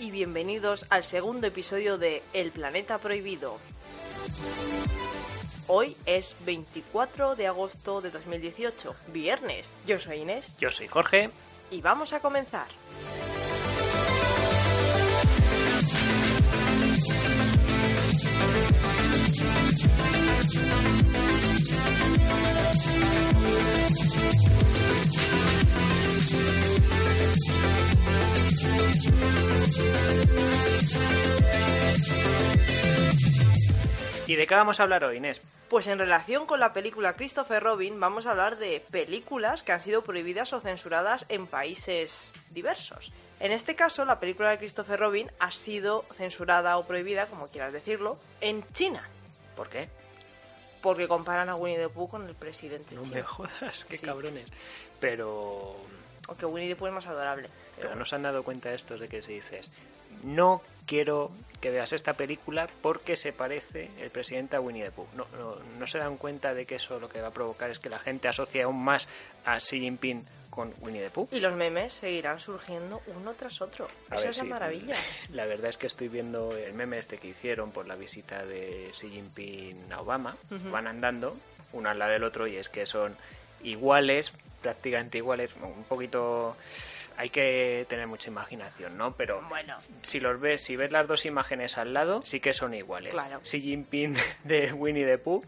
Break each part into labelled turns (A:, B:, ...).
A: Y bienvenidos al segundo episodio de El Planeta Prohibido. Hoy es 24 de agosto de 2018, viernes. Yo soy Inés
B: Yo soy Jorge.
A: y vamos a comenzar.
B: ¿Y de qué vamos a hablar hoy, Inés?
A: Pues en relación con la película Christopher Robin, vamos a hablar de películas que han sido prohibidas o censuradas en países diversos. En este caso, la película de Christopher Robin ha sido censurada o prohibida, como quieras decirlo, en China,
B: ¿Por qué?
A: porque comparan a Winnie the Pooh con el presidente
B: No
A: chino.
B: me jodas, qué
A: Sí.
B: cabrones. Pero...
A: Aunque Winnie the Pooh es más adorable.
B: Pero no se han dado cuenta estos de que si dices, no quiero que veas esta película porque se parece el presidente a Winnie the Pooh. No, no, no se dan cuenta de que eso lo que va a provocar es que la gente asocie aún más a Xi Jinping con Winnie the Pooh.
A: Y los memes seguirán surgiendo uno tras otro.
B: A
A: Esa
B: ver,
A: es la
B: sí.
A: maravilla.
B: La verdad es que estoy viendo el meme este que hicieron por la visita de Xi Jinping a Obama.
A: Ujú.
B: Van andando uno al lado del otro y es que son iguales, prácticamente iguales, un poquito... Hay que tener mucha imaginación, ¿no? Pero
A: Bueno,
B: si los ves, si ves las dos imágenes al lado, sí que son iguales.
A: Claro.
B: Xi Jinping de Winnie the Pooh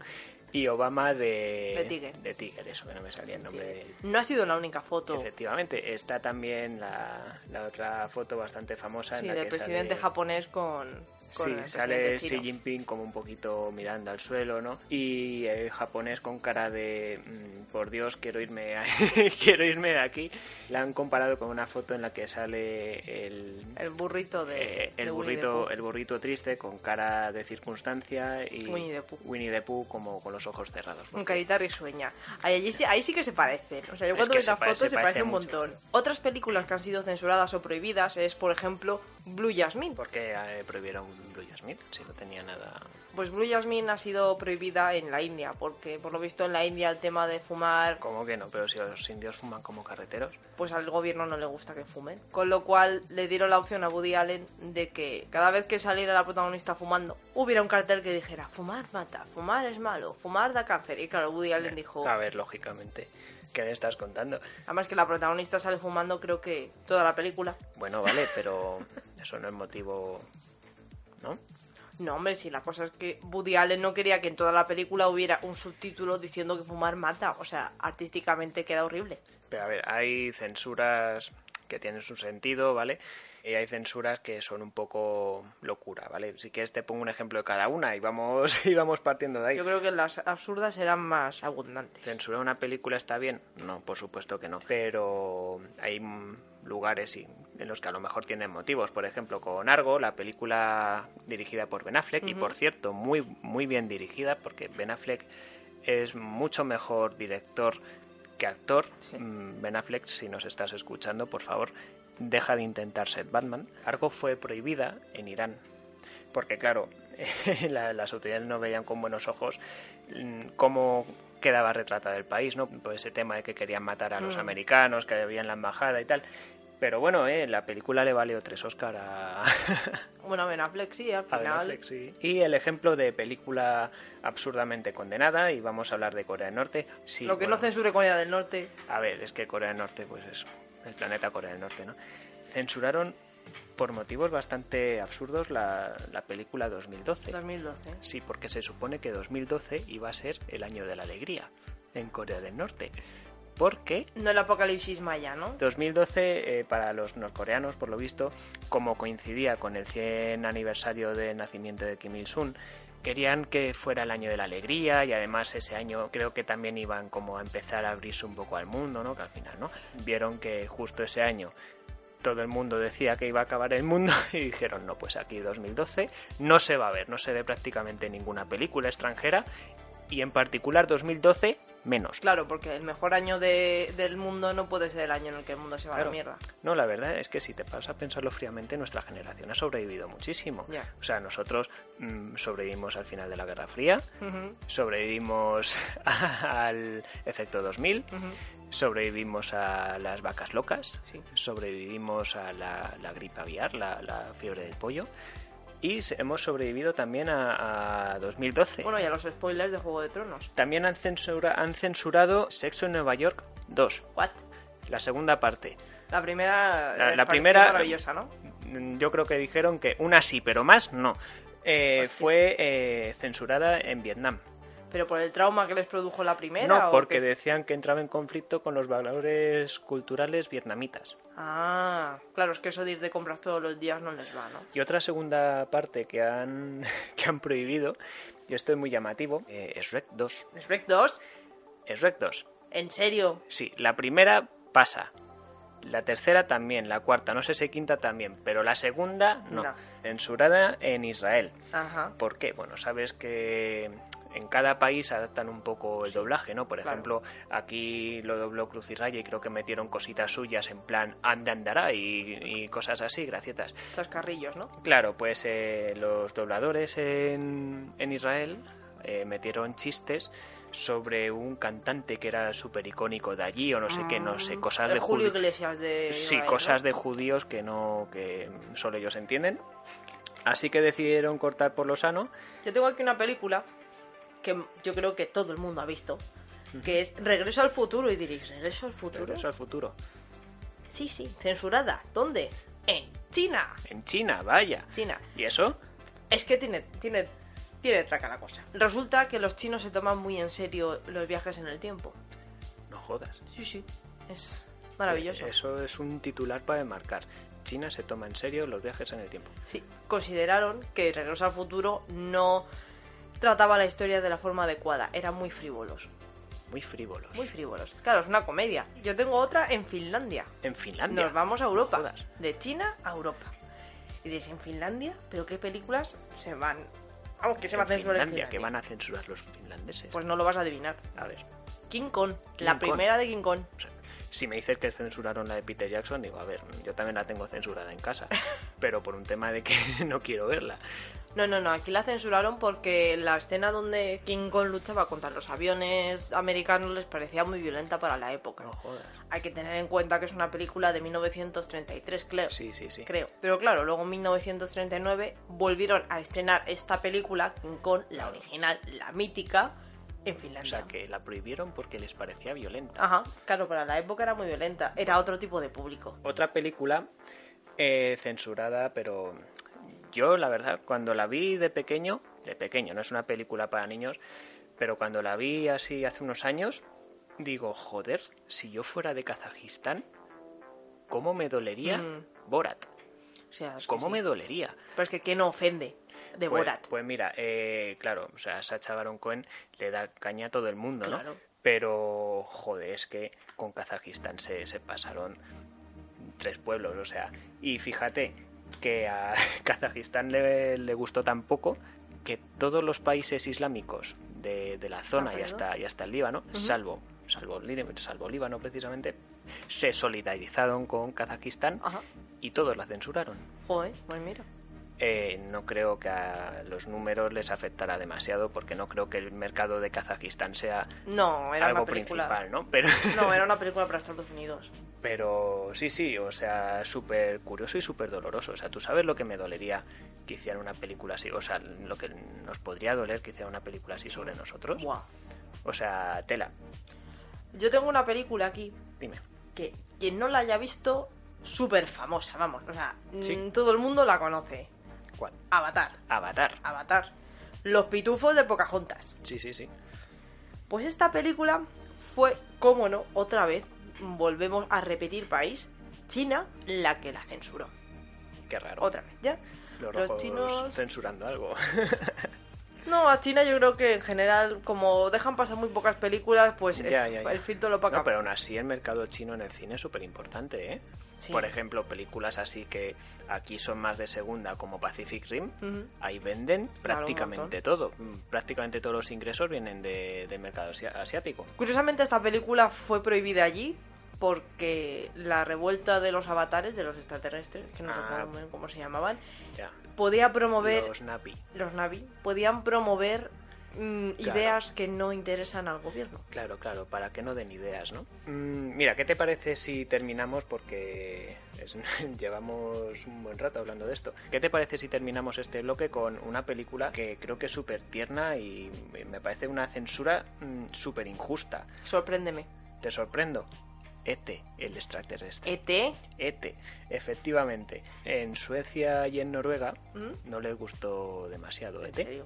B: y Obama de...
A: De Tiger.
B: De Tiger, eso que no me salía el nombre de...
A: no ha sido la única foto
B: Efectivamente, está también la, la otra foto bastante famosa
A: sí,
B: en la
A: del
B: que
A: presidente
B: sale,
A: japonés con, con
B: Sí, sale Xi. Jinping como un poquito mirando al suelo, ¿no? Y el japonés con cara de mm, por Dios, quiero irme a- quiero irme de aquí. La han comparado con una foto en la que sale el
A: El burrito de,
B: eh, el
A: de
B: burrito el burrito triste con cara de circunstancia y
A: Winnie the Pooh.
B: Winnie the Pooh como con los ojos cerrados.
A: Con carita risueña. Ahí, allí sí, ahí sí que se parecen. O sea, yo cuando la
B: pare-
A: foto
B: se
A: se,
B: parece
A: parece un
B: mucho.
A: montón. Otras películas que han sido censuradas o prohibidas es, por ejemplo, Blue Jasmine.
B: ¿Por qué eh, prohibieron Blue Jasmine? Si no tenía nada...
A: Pues Blue Jasmine ha sido prohibida en la India, porque por lo visto en la India el tema de fumar,
B: ¿Cómo que no? Pero si los indios fuman como carreteros.
A: pues al gobierno no le gusta que fumen. Con lo cual le dieron la opción a Woody Allen de que cada vez que saliera la protagonista fumando, hubiera un cartel que dijera, fumar mata, fumar es malo, fumar da cáncer. Y claro, Woody Allen dijo,
B: A ver, lógicamente. ¿Qué me estás contando?
A: además que la protagonista sale fumando creo que toda la película.
B: Bueno, vale, pero eso no es motivo... ¿No?
A: No, hombre, sí, la cosa es que Woody Allen no quería que en toda la película hubiera un subtítulo diciendo que fumar mata. O sea, artísticamente queda horrible.
B: Pero a ver, hay censuras que tienen su sentido, ¿vale? Y hay censuras que son un poco locura, ¿vale? Si quieres te pongo un ejemplo de cada una y vamos, y vamos partiendo de ahí.
A: Yo creo que las absurdas eran más abundantes.
B: ¿Censurar una película está bien? No, por supuesto que no. Pero hay lugares y- en los que a lo mejor tienen motivos. Por ejemplo, con Argo, la película dirigida por Ben Affleck, y por cierto, muy, muy bien dirigida, porque Ben Affleck es mucho mejor director que actor.
A: Sí.
B: Mm, Ben Affleck, si nos estás escuchando, por favor, deja de intentar ser Batman. Argo fue prohibida en Irán. Porque claro, la- las autoridades no veían con buenos ojos mm, cómo quedaba retratado el país, ¿no? Por ese tema de que querían matar a los
A: Mm.
B: americanos, que había en la embajada y tal. Pero bueno, eh, la película le valió tres Oscar a,
A: Bueno, Ben Affleck sí, al final.
B: Affleck, sí. Y el ejemplo de película absurdamente condenada, y vamos a hablar de Corea del Norte. Sí,
A: lo que
B: bueno,
A: no censure Corea del Norte.
B: A ver, es que Corea del Norte, pues eso, el planeta Corea del Norte, ¿no? Censuraron por motivos bastante absurdos la, la película 2012.
A: 2012.
B: Sí, porque se supone que 2012 iba a ser el año de la alegría en Corea del Norte. Porque
A: No el apocalipsis maya, ¿no?
B: 2012 eh, para los norcoreanos, por lo visto, como coincidía con el 100 aniversario del nacimiento de Kim Il-sung, querían que fuera el año de la alegría y además ese año creo que también iban como a empezar a abrirse un poco al mundo, ¿no? Que al final, ¿no? Vieron que justo ese año todo el mundo decía que iba a acabar el mundo y dijeron, no, pues aquí 2012 no se va a ver, no se ve prácticamente ninguna película extranjera y en particular 2012 menos.
A: Claro, porque el mejor año de- del mundo no puede ser el año en el que el mundo se va a la mierda.
B: No, la verdad es que si te pasas a pensarlo fríamente, nuestra generación ha sobrevivido muchísimo. O sea, nosotros mm, sobrevivimos al final de la Guerra Fría, sobrevivimos al efecto 2000,
A: ujú.
B: sobrevivimos a las vacas locas,
A: Sí.
B: sobrevivimos a la, la gripe aviar, la, la fiebre del pollo, y hemos sobrevivido también a, a 2012.
A: Bueno, y a los spoilers de Juego de Tronos.
B: También han, censura- han censurado Sexo en Nueva York 2,
A: ¿What?
B: la segunda parte.
A: La primera.
B: La- primera-
A: maravillosa, ¿no?
B: Mm, Yo creo que dijeron que una sí, pero más no. Eh, fue eh, censurada en Vietnam.
A: Pero por el trauma que les produjo la primera.
B: No, porque decían que entraba en conflicto con los valores culturales vietnamitas.
A: Ah, claro, es que eso de ir de compras todos los días no les va, ¿no?
B: Y otra segunda parte que han, que han prohibido, y esto es muy llamativo, eh, es Rec 2.
A: Shrek 2,
B: Es Rec 2.
A: ¿en serio?
B: Sí, la primera pasa. La tercera también, la cuarta, no sé si quinta también, pero la segunda no.
A: No.
B: Censurada en Israel.
A: Ajá.
B: ¿Por qué? Bueno, sabes que en cada país adaptan un poco el doblaje, ¿no? Por
A: claro.
B: ejemplo, aquí lo dobló Cruz y Raya y creo que metieron cositas suyas en plan ande andará y, y cosas así, gracietas.
A: Chascarrillos, ¿no?
B: Claro, pues eh, los dobladores en, en Israel eh, metieron chistes sobre un cantante que era súper icónico de allí o no sé qué, no sé, cosas
A: Mm, El
B: de
A: Julio Iglesias de.
B: Sí,
A: Israel,
B: cosas
A: ¿no?
B: de judíos que no que solo ellos entienden. Así que decidieron cortar por lo sano.
A: Yo tengo aquí una película que yo creo que todo el mundo ha visto, que es Regreso al futuro y diréis, ¿Regreso al futuro?
B: Regreso al futuro.
A: Sí, sí, censurada. ¿Dónde? En China.
B: En China, vaya.
A: China.
B: ¿Y eso?
A: Es que tiene, tiene, tiene traca la cosa. Resulta que los chinos se toman muy en serio los viajes en el tiempo.
B: No jodas.
A: Sí, sí. Es maravilloso.
B: Eso es un titular para enmarcar. China se toma en serio los viajes en el tiempo.
A: Sí, consideraron que Regreso al futuro no trataba la historia de la forma adecuada. Eran muy frívolos.
B: Muy frívolos.
A: Muy frívolos. Claro, es una comedia. Yo tengo otra en Finlandia.
B: En Finlandia.
A: Nos vamos a Europa.
B: Jodas.
A: De China a Europa. Y dices, ¿en Finlandia? ¿Pero qué películas se van? Vamos, que se va a
B: En
A: censurar en
B: Finlandia, que
A: Finlandia?
B: van a censurar los finlandeses.
A: Pues no lo vas a adivinar.
B: a ver.
A: King Kong.
B: King
A: la
B: Kong.
A: primera de King Kong.
B: o sea, si me dices que censuraron la de Peter Jackson, digo, a ver, yo también la tengo censurada en casa. pero por un tema de que no quiero verla.
A: No, no, no. Aquí la censuraron porque la escena donde King Kong luchaba contra los aviones americanos les parecía muy violenta para la época.
B: No jodas.
A: Hay que tener en cuenta que es una película de 1933, creo.
B: Sí, sí, sí.
A: Creo. Pero claro, luego en 1939 volvieron a estrenar esta película, King Kong, la original, la mítica, en
B: O
A: Finlandia.
B: sea, que la prohibieron porque les parecía violenta.
A: Ajá, claro, para la época era muy violenta. Era otro tipo de público.
B: Otra película eh, censurada, pero yo la verdad, cuando la vi de pequeño, de pequeño, no es una película para niños, pero cuando la vi así hace unos años, digo, joder, si yo fuera de Kazajistán, ¿cómo me dolería
A: Mm.
B: Borat?
A: O sea, es que
B: ¿Cómo
A: sí.
B: me dolería?
A: Pero es que ¿quién no ofende de
B: Pues,
A: Borat?
B: pues mira, eh, claro, o sea, Sacha Baron Cohen le da caña a todo el mundo, ¿no?
A: Claro.
B: Pero, joder, es que con Kazajistán se, se pasaron tres pueblos, o sea, y fíjate que a Kazajistán le, le gustó tan poco que todos los países islámicos de, de la zona y hasta, y hasta el Líbano, salvo, salvo, Lí- salvo Líbano precisamente, se solidarizaron con Kazajistán
A: Ajá.
B: y todos la censuraron.
A: Joder, pues mira.
B: Eh, no creo que a los números les afectará demasiado porque no creo que el mercado de Kazajistán sea
A: No, era
B: algo
A: una película.
B: principal, ¿no? Pero,
A: No, era una película para Estados Unidos.
B: pero sí, sí, o sea, súper curioso y súper doloroso. O sea, tú sabes lo que me dolería que hicieran una película así, o sea, lo que nos podría doler que hicieran una película así sobre nosotros.
A: Buah.
B: O sea, tela,
A: Yo tengo una película aquí
B: dime.
A: que quien no la haya visto, súper famosa, vamos. O sea,
B: Sí.
A: mm, todo el mundo la conoce.
B: ¿Cuál?
A: Avatar.
B: Avatar.
A: Avatar. Los pitufos de Pocahontas.
B: Sí, sí, sí.
A: Pues esta película fue, cómo no, otra vez, volvemos a repetir país, China la que la censuró.
B: Qué raro.
A: Otra vez, ¿ya?
B: Los,
A: Los chinos...
B: censurando algo.
A: No, a China yo creo que en general, como dejan pasar muy pocas películas, pues
B: Ya,
A: el,
B: ya, ya.
A: el filtro lo paga.
B: No, pero aún así el mercado chino en el cine es súper importante, ¿eh?
A: Sí.
B: Por ejemplo, películas así que aquí son más de segunda, como Pacific Rim, ahí venden
A: Claro,
B: prácticamente todo. Mm, Prácticamente todos los ingresos vienen de- del mercado asiático.
A: Curiosamente esta película fue prohibida allí porque la revuelta de los avatares, de los extraterrestres, que no
B: Ah.
A: recuerdo muy bien cómo se llamaban,
B: Ya.
A: podía promover,
B: Los Napi.
A: los Navi, podían promover mm,
B: Claro.
A: ideas que no interesan al gobierno.
B: Claro, claro, para que no den ideas, ¿no? Mm, mira, ¿qué te parece si terminamos? Porque es- llevamos un buen rato hablando de esto. ¿Qué te parece si terminamos este bloque con una película que creo que es súper tierna y me parece una censura mm, súper injusta?
A: Sorpréndeme.
B: ¿Te sorprendo? Ete, el extraterrestre.
A: ET,
B: Ete, efectivamente. En Suecia y en Noruega
A: ¿Mm?
B: no les gustó demasiado
A: ¿En
B: Ete.
A: serio?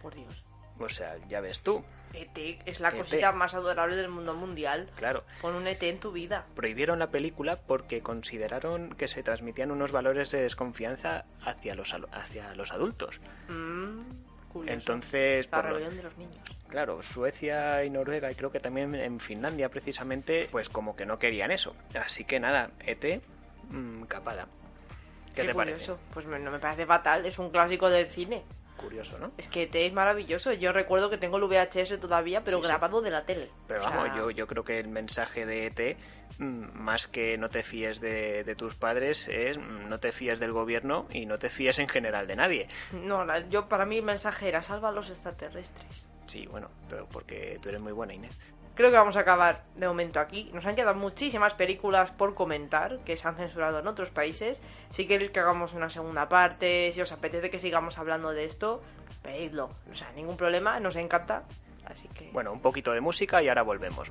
A: Por Dios.
B: O sea, ya ves tú,
A: ET es la
B: ET.
A: cosita más adorable del mundo mundial.
B: claro.
A: Pon un ET en tu vida.
B: prohibieron la película porque consideraron que se transmitían unos valores de desconfianza hacia los, hacia los adultos.
A: Mm, curioso.
B: Entonces,
A: la
B: por lo-
A: rebelión de los niños.
B: claro, Suecia y Noruega y creo que también en Finlandia precisamente, pues como que no querían eso. Así que nada, ET, mm, capada. ¿Qué, te
A: curioso. Pues me- no me parece fatal, es un clásico del cine.
B: Curioso, ¿no?
A: Es que ET es maravilloso. Yo recuerdo que tengo el VHS todavía, pero
B: Sí, sí.
A: grabado de la tele.
B: Pero
A: O sea,
B: vamos, yo, yo creo que el mensaje de ET, mm, más que no te fíes de, de tus padres, es mm, no te fíes del gobierno y no te fíes en general de nadie.
A: No, yo para mí el mensaje era salva a los extraterrestres.
B: Sí, bueno, pero porque tú eres muy buena, Inés.
A: Creo que vamos a acabar de momento aquí. Nos han quedado muchísimas películas por comentar que se han censurado en otros países. Si queréis que hagamos una segunda parte, si os apetece que sigamos hablando de esto, pedidlo. O sea, ningún problema, nos encanta. Así que...
B: Bueno, un poquito de música y ahora volvemos.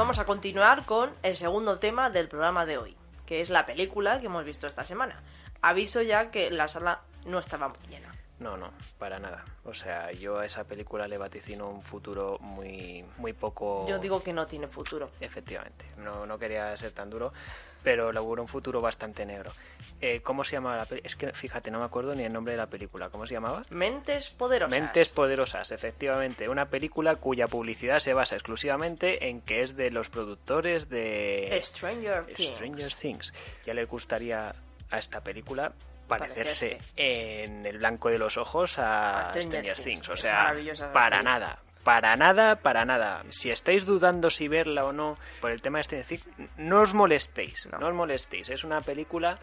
A: Vamos a continuar con el segundo tema del programa de hoy, que es la película que hemos visto esta semana. Aviso ya que la sala no estaba muy.
B: No, no, para nada. O sea, yo a esa película le vaticino un futuro muy, muy poco...
A: Yo digo que no tiene futuro.
B: Efectivamente, no, no quería ser tan duro, pero le auguro un futuro bastante negro. Eh, ¿Cómo se llamaba la película? Es que, fíjate, no me acuerdo ni el nombre de la película. ¿Cómo se llamaba?
A: Mentes poderosas.
B: Mentes Poderosas, efectivamente. Una película cuya publicidad se basa exclusivamente en que es de los productores de
A: Stranger Things.
B: Stranger Things. Ya le gustaría a esta película parecerse
A: Parecerse.
B: en el blanco de los ojos a,
A: A Stranger
B: Stranger,
A: Things.
B: Things. O sea, para nada. Para nada, para nada. Si estáis dudando si verla o no por el tema de Stranger Things, no os molestéis.
A: No.
B: No, os molestéis. Es una película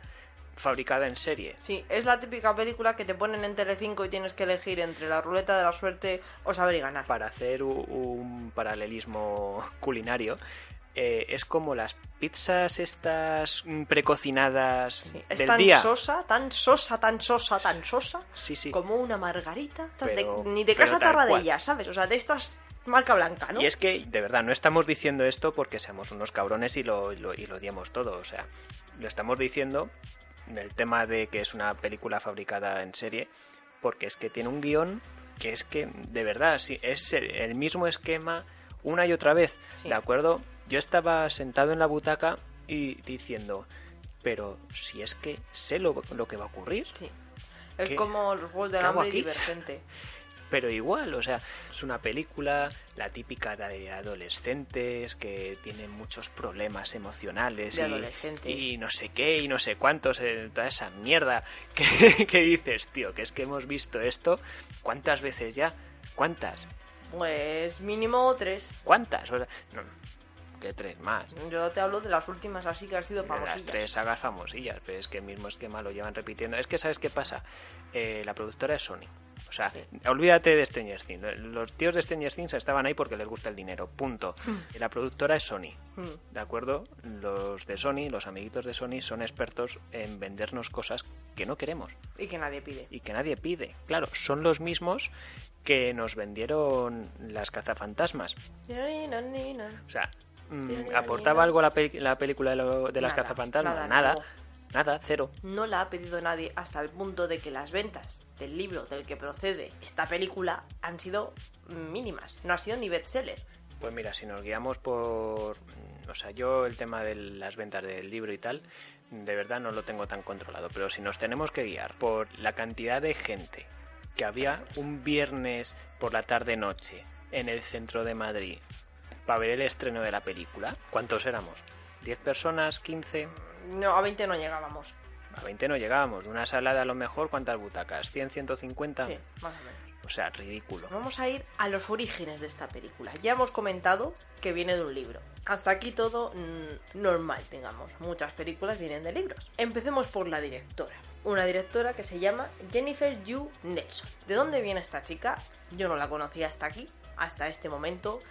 B: fabricada en serie.
A: Sí, es la típica película que te ponen en Telecinco y tienes que elegir entre la ruleta de la suerte o saber y ganar.
B: para hacer un paralelismo culinario, eh, es como las pizzas estas mm, precocinadas
A: Sí, es
B: del
A: tan
B: día.
A: sosa, tan sosa, tan sosa, tan sosa,
B: Sí, sí.
A: como una margarita. tan de-
B: Pero-
A: ni de
B: pero
A: casa. Tarradella, ¿sabes? O sea, de estas marca blanca, ¿no?
B: Y es que, de verdad, no estamos diciendo esto porque seamos unos cabrones y lo, lo- y lo odiamos todo. O sea, lo estamos diciendo del tema de que es una película fabricada en serie porque es que tiene un guion que es que, de verdad, sí, es el, el mismo esquema una y otra vez.
A: Sí.
B: ¿De acuerdo? Yo estaba sentado en la butaca y diciendo, pero si es que sé lo, lo que va a ocurrir.
A: Sí. Es
B: ¿Qué-
A: como los juegos del hambre
B: aquí?
A: divergente.
B: pero igual, o sea, es una película, la típica de adolescentes que tienen muchos problemas emocionales
A: De
B: y,
A: adolescentes.
B: y no sé qué y no sé cuántos, eh, toda esa mierda que, que dices, tío, que es que hemos visto esto, ¿cuántas veces ya? ¿Cuántas?
A: Pues mínimo tres.
B: ¿Cuántas? O sea, no, que tres más.
A: Yo te hablo de las últimas así que han sido
B: De las
A: famosillas.
B: tres sagas famosillas, pero es que el mismo esquema lo llevan repitiendo. Es que, ¿sabes qué pasa? Eh, la productora es Sony. O sea,
A: Sí.
B: olvídate de Stranger Things. Los tíos de Stranger Things estaban ahí porque les gusta el dinero. Punto. Y la productora es Sony.
A: Mm.
B: ¿De acuerdo? Los de Sony, los amiguitos de Sony, son expertos en vendernos cosas que no queremos
A: Y que nadie pide.
B: y que nadie pide. Claro, son los mismos que nos vendieron las cazafantasmas. O sea, mm. ¿aportaba algo la, peli- la película de, lo- de las
A: Nada,
B: cazafantasmas?
A: nada,
B: Nada,
A: no.
B: nada, cero.
A: No la ha pedido nadie hasta el punto de que las ventas del libro del que procede esta película han sido mínimas. No ha sido ni bestseller.
B: Pues mira, si nos guiamos por... mm, O sea, yo el tema de las ventas del libro y tal, de verdad no lo tengo tan controlado. Pero si nos tenemos que guiar por la cantidad de gente que había un viernes por la tarde-noche en el centro de Madrid para ver el estreno de la película, ¿cuántos éramos? ¿10 personas? ¿15?
A: No, a 20 no llegábamos.
B: A 20 no llegábamos. De una sala de a lo mejor, ¿cuántas butacas? ¿100, 150?
A: Sí, más o menos.
B: O sea, ridículo.
A: Vamos a ir a los orígenes de esta película. Ya hemos comentado que viene de un libro. Hasta aquí todo mm, normal, digamos. Muchas películas vienen de libros. Empecemos por la directora. Una directora que se llama Jennifer Yu Nelson. ¿De dónde viene esta chica? Yo no la conocía hasta aquí, hasta este momento.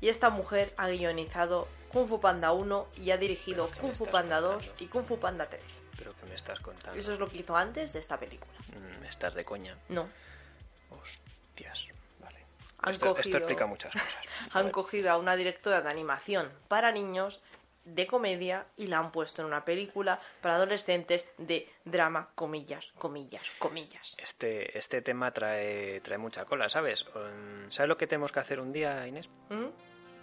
A: Y esta mujer ha guionizado Kung Fu Panda 1 y ha dirigido
B: ¿Pero qué me
A: Kung Fu Panda 2
B: contando?
A: y Kung Fu Panda 3.
B: ¿Pero qué me estás contando?
A: Eso es lo que hizo antes de esta película.
B: Mm, estás de coña.
A: No,
B: Hostias, vale.
A: Han
B: esto, explica muchas cosas.
A: han cogido a una directora de animación para niños de comedia y la han puesto en una película para adolescentes de drama, comillas, comillas, comillas.
B: Este, este tema trae, trae mucha cola, ¿sabes? Um, ¿Sabes lo que tenemos que hacer un día, Inés?
A: ¿Mm?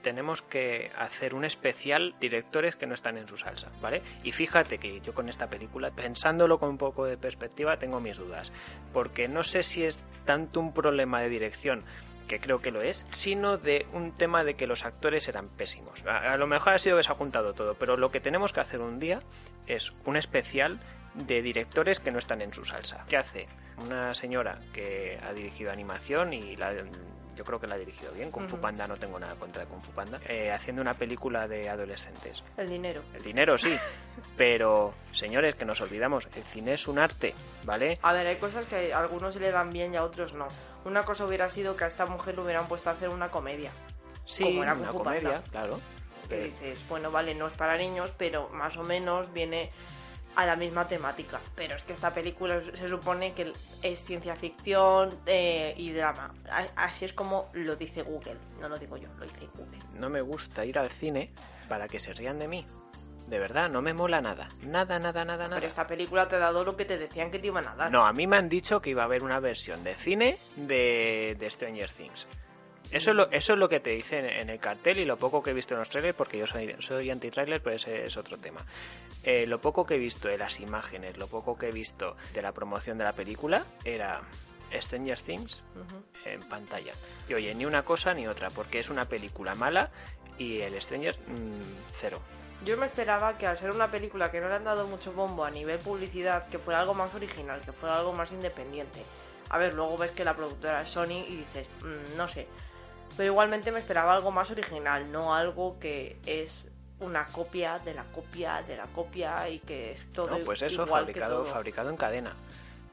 B: Tenemos que hacer un especial directores que no están en su salsa, ¿vale? Y fíjate que yo con esta película, pensándolo con un poco de perspectiva, tengo mis dudas. Porque no sé si es tanto un problema de dirección que creo que lo es, sino de un tema de que los actores eran pésimos. A, a lo mejor ha sido que se ha juntado todo, pero lo que tenemos que hacer un día es un especial de directores que no están en su salsa. ¿Qué hace? Una señora que ha dirigido animación y la, yo creo que la ha dirigido bien. Kung Fu
A: Ujú.
B: Panda no tengo nada contra Kung Fu Panda. eh, haciendo una película de adolescentes.
A: El dinero.
B: El dinero sí, pero señores, que nos olvidamos, el cine es un arte, ¿vale?
A: A ver, hay cosas que a algunos se le dan bien y a otros no. Una cosa hubiera sido que a esta mujer le hubieran puesto a hacer una comedia.
B: Sí,
A: Como era
B: una
A: Kung Fu
B: comedia,
A: Panda.
B: claro.
A: Que
B: Eh,
A: dices, bueno, vale, no es para niños, pero más o menos viene a la misma temática. Pero es que esta película se supone que es ciencia ficción eh, y drama. Así es como lo dice Google. No lo digo yo, lo dice Google.
B: No me gusta ir al cine para que se rían de mí. De verdad, no me mola nada. Nada, nada, nada, nada.
A: Pero esta película te ha dado lo que te decían que te iban a dar.
B: No, a mí me han dicho que iba a haber una versión de cine de, de Stranger Things. Eso es, lo, eso es lo que te dicen en el cartel y lo poco que he visto en los trailers, porque yo soy, soy anti-trailer, pero ese es otro tema. Eh, lo poco que he visto de las imágenes, lo poco que he visto de la promoción de la película, era Stranger Things en pantalla. Y oye, ni una cosa ni otra, porque es una película mala y el Stranger, mm, cero.
A: Yo me esperaba que al ser una película que no le han dado mucho bombo a nivel publicidad, que fuera algo más original, que fuera algo más independiente. A ver, luego ves que la productora es Sony y dices, "Mm, no sé. Pero igualmente me esperaba algo más original, no algo que es una copia de la copia de la copia y que es todo
B: No, pues eso,
A: igual que
B: fabricado,
A: todo.
B: fabricado en cadena.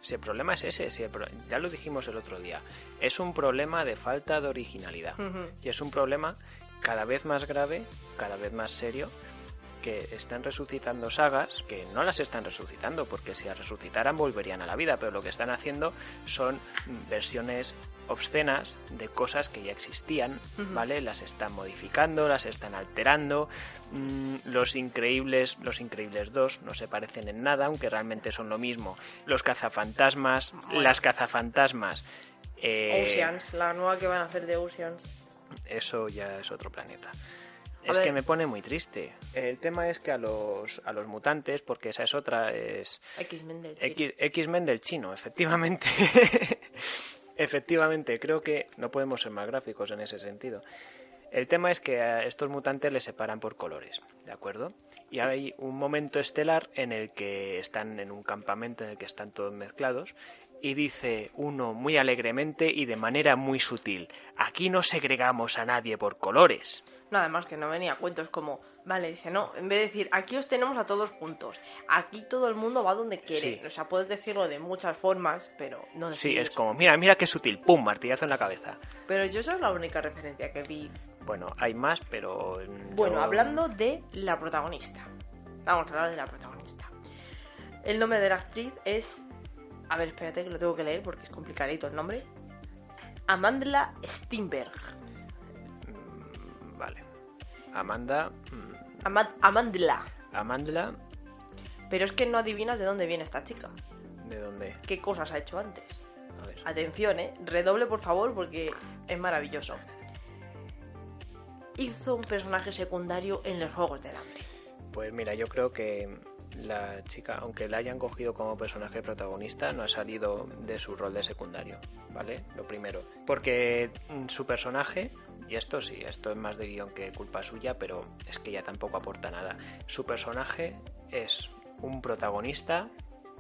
B: Si el problema es ese, si el pro- ya lo dijimos el otro día, es un problema de falta de originalidad. Y es un problema cada vez más grave, cada vez más serio, que están resucitando sagas que no las están resucitando, porque si las resucitaran volverían a la vida, pero lo que están haciendo son versiones obscenas de cosas que ya existían. ¿vale? Las están modificando, las están alterando. Mm, los increíbles, los increíbles 2 no se parecen en nada, aunque realmente son lo mismo. Los cazafantasmas,
A: Bueno.
B: las cazafantasmas. eh,
A: Oceans, la nueva que van a hacer de Oceans.
B: eso ya es otro planeta. Es
A: ver.
B: que me pone muy triste. El tema es que a los, a los mutantes, porque esa es otra, es
A: X-Men del chino.
B: X-Men del chino, efectivamente. efectivamente, creo que no podemos ser más gráficos en ese sentido. El tema es que a estos mutantes les separan por colores, ¿de acuerdo? Y hay un momento estelar en el que están en un campamento en el que están todos mezclados y dice uno muy alegremente y de manera muy sutil, aquí no segregamos a nadie por colores.
A: No, además que no venía cuentos como, vale, dice, no, en vez de decir, aquí os tenemos a todos juntos, aquí todo el mundo va donde quiere.
B: Sí.
A: O sea, puedes decirlo de muchas formas, pero no
B: Sí, es
A: eso.
B: como, mira, mira qué sutil, pum, martillazo en la cabeza.
A: Pero yo esa es la única referencia que vi.
B: Bueno, hay más, pero...
A: Bueno,
B: yo-
A: hablando de la protagonista. Vamos a hablar de la protagonista. El nombre de la actriz es... A ver, espérate que lo tengo que leer porque es complicadito el nombre. Amandla Steinberg.
B: Amanda... mm,
A: Ama- Amandla.
B: Amandla...
A: Pero es que no adivinas de dónde viene esta chica.
B: ¿De dónde?
A: ¿Qué cosas ha hecho antes?
B: A ver.
A: Atención, ¿eh? Redoble, por favor, porque es maravilloso. Hizo un personaje secundario en los Juegos del Hambre.
B: Pues mira, yo creo que la chica, aunque la hayan cogido como personaje protagonista, no ha salido de su rol de secundario, ¿vale? Lo primero. Porque mm, su personaje, y esto sí, esto es más de guion que culpa suya, pero es que ella tampoco aporta nada. Su personaje es un protagonista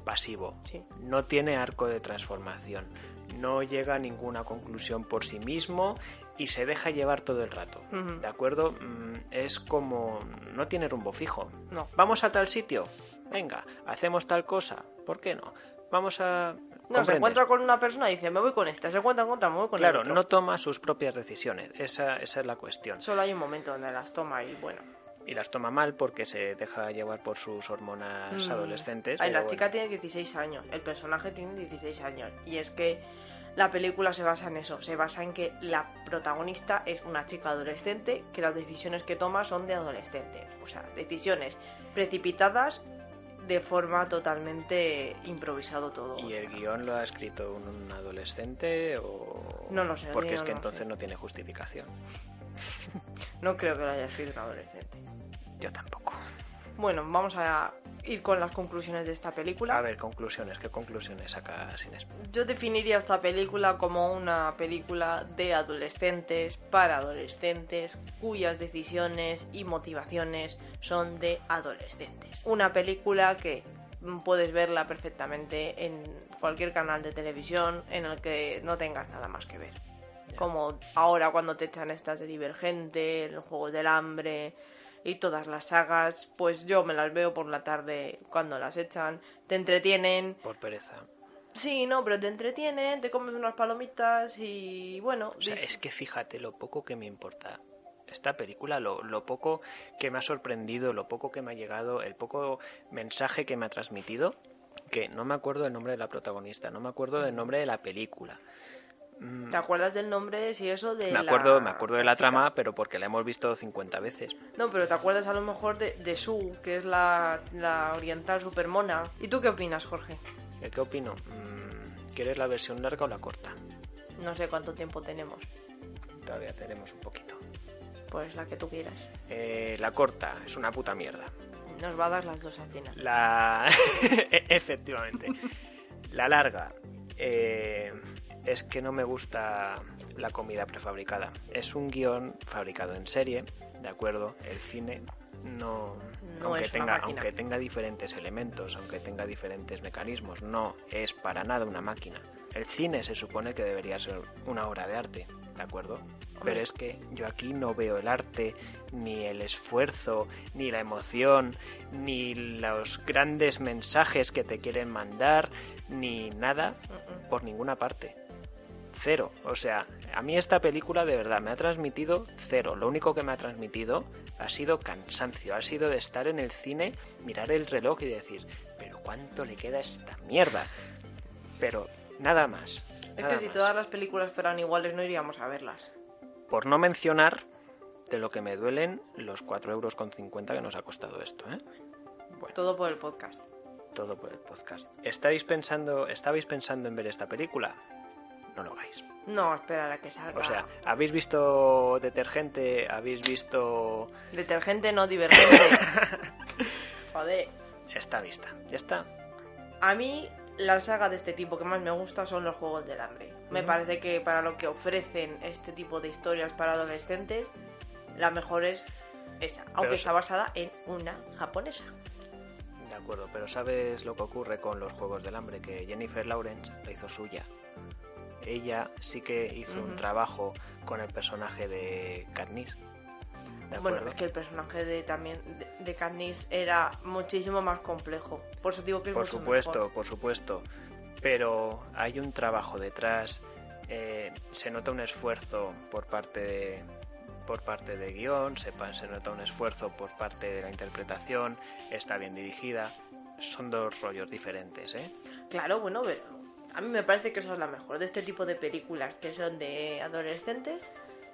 B: pasivo.
A: Sí.
B: No tiene arco de transformación. No llega a ninguna conclusión por sí mismo y se deja llevar todo el rato. ¿De acuerdo? Mm, Es como... no tiene rumbo fijo.
A: No.
B: Vamos a tal sitio. Venga, hacemos tal cosa. ¿Por qué no? Vamos a...
A: No, se encuentra con una persona y dice, me voy con esta. Se encuentra con otra, me voy con
B: Claro, no toma sus propias decisiones. Esa, esa es la cuestión.
A: Solo hay un momento donde las toma y bueno.
B: Y las toma mal porque se deja llevar por sus hormonas
A: Mm.
B: adolescentes.
A: Ay, la
B: bueno.
A: chica tiene 16 años, el personaje tiene 16 años. Y es que la película se basa en eso, se basa en que la protagonista es una chica adolescente, que las decisiones que toma son de adolescente. O sea, decisiones precipitadas de forma totalmente improvisado todo.
B: ¿Y el guion lo ha escrito un adolescente o...?
A: No lo sé,
B: Porque es que
A: no
B: entonces
A: sé.
B: no tiene justificación.
A: No creo que lo haya escrito un adolescente.
B: Yo tampoco.
A: Bueno, vamos a ir con las conclusiones de esta película.
B: A ver, conclusiones. ¿Qué conclusiones saca Sines?
A: Yo definiría esta película como una película de adolescentes para adolescentes cuyas decisiones y motivaciones son de adolescentes. Una película que puedes verla perfectamente en cualquier canal de televisión en el que no tengas nada más que ver. Como ahora cuando te echan estas de Divergente, los Juegos del Hambre y todas las sagas, pues yo me las veo por la tarde cuando las echan, te entretienen,
B: Por pereza.
A: Sí, no, pero te entretiene, te comes unas palomitas y bueno.
B: O sea, es que fíjate lo poco que me importa esta película, lo, lo poco que me ha sorprendido, lo poco que me ha llegado, el poco mensaje que me ha transmitido, que no me acuerdo del nombre de la protagonista, no me acuerdo del nombre de la película.
A: ¿Te acuerdas del nombre, si eso, de
B: me
A: la
B: acuerdo, me acuerdo de la
A: chica?
B: trama, pero porque la hemos visto 50 veces.
A: No, pero te acuerdas a lo mejor de, de Su, que es la, la oriental supermona. ¿Y tú qué opinas, Jorge?
B: ¿Qué, qué opino? Mm, ¿Quieres la versión larga o la corta?
A: No sé cuánto tiempo tenemos.
B: Todavía tenemos un poquito.
A: Pues la que tú quieras.
B: Eh, la corta es una puta mierda.
A: Nos va a dar las dos al final.
B: La. E- Efectivamente. La larga. eh, es que no me gusta la comida prefabricada. Es un guion fabricado en serie, ¿de acuerdo? El cine no.
A: No
B: aunque, tenga, aunque tenga diferentes elementos, aunque tenga diferentes mecanismos, no es para nada una máquina. El cine se supone que debería ser una obra de arte, ¿de acuerdo? Pero es que yo aquí no veo el arte, ni el esfuerzo, ni la emoción, ni los grandes mensajes que te quieren mandar, ni nada
A: Mm-mm.
B: por ninguna parte. Cero. O sea, a mí esta película de verdad me ha transmitido cero. Lo único que me ha transmitido ha sido cansancio, ha sido de estar en el cine, mirar el reloj y decir, pero ¿cuánto le queda a esta mierda? Pero nada más.
A: Es que si
B: más.
A: todas las películas fueran iguales no iríamos a verlas.
B: Por no mencionar de lo que me duelen los 4,50 euros con 50 que nos ha costado esto, ¿eh? Bueno,
A: Todo por el podcast.
B: todo por el podcast. ¿Estáis pensando, ¿Estabais pensando en ver esta película? No lo hagáis.
A: No, esperar a que salga.
B: O sea, ¿habéis visto Detergente? ¿Habéis visto...?
A: Detergente no divergente. Joder.
B: Está vista. Ya está.
A: A mí, la saga de este tipo que más me gusta son los Juegos del Hambre. Me parece que para lo que ofrecen este tipo de historias para adolescentes, la mejor es esa. Aunque
B: Pero
A: está basada en una japonesa.
B: De acuerdo, pero ¿sabes lo que ocurre con los Juegos del Hambre? Que Jennifer Lawrence la hizo suya. Ella sí que hizo un trabajo con el personaje de Katniss. ¿De
A: Bueno, es que el personaje de también de, de Katniss era muchísimo más complejo. Por eso digo que es
B: Por
A: mucho
B: supuesto,
A: mejor.
B: por supuesto. Pero hay un trabajo detrás. eh, se nota un esfuerzo por parte de, por parte de guion, se, se nota un esfuerzo por parte de la interpretación, está bien dirigida. Son dos rollos diferentes, ¿eh?
A: Claro, bueno, pero a mí me parece que esa es la mejor de este tipo de películas que son de adolescentes.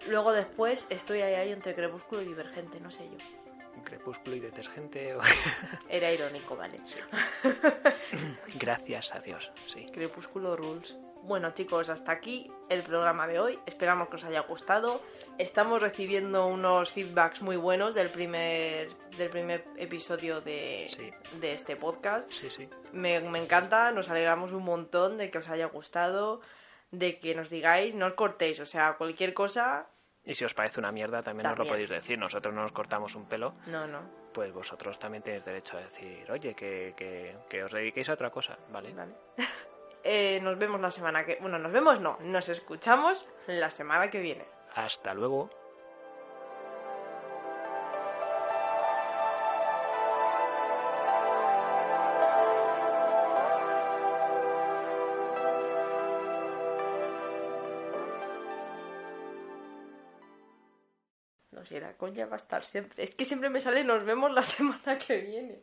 A: Luego después estoy ahí, ahí entre Crepúsculo y Divergente, no sé yo.
B: Crepúsculo y detergente. o-
A: Era irónico, ¿vale?
B: Gracias a Dios, sí.
A: Crepúsculo Rules. Bueno chicos, hasta aquí el programa de hoy. Esperamos que os haya gustado. Estamos recibiendo unos feedbacks muy buenos del primer, del primer episodio de,
B: Sí.
A: de este podcast.
B: Sí, sí.
A: Me, me encanta, nos alegramos un montón de que os haya gustado, de que nos digáis, no os cortéis, o sea, cualquier cosa,
B: Y si os parece una mierda, también, nos lo podéis decir. Nosotros no nos cortamos un pelo,
A: no, no.
B: pues vosotros también tenéis derecho a decir, oye, que, que, que os dediquéis a otra cosa, ¿vale?
A: Vale. Eh, nos vemos la semana que... Bueno, nos vemos no, nos escuchamos la semana que viene.
B: Hasta luego.
A: No sé, la coña va a estar siempre... Es que siempre me sale nos vemos la semana que viene.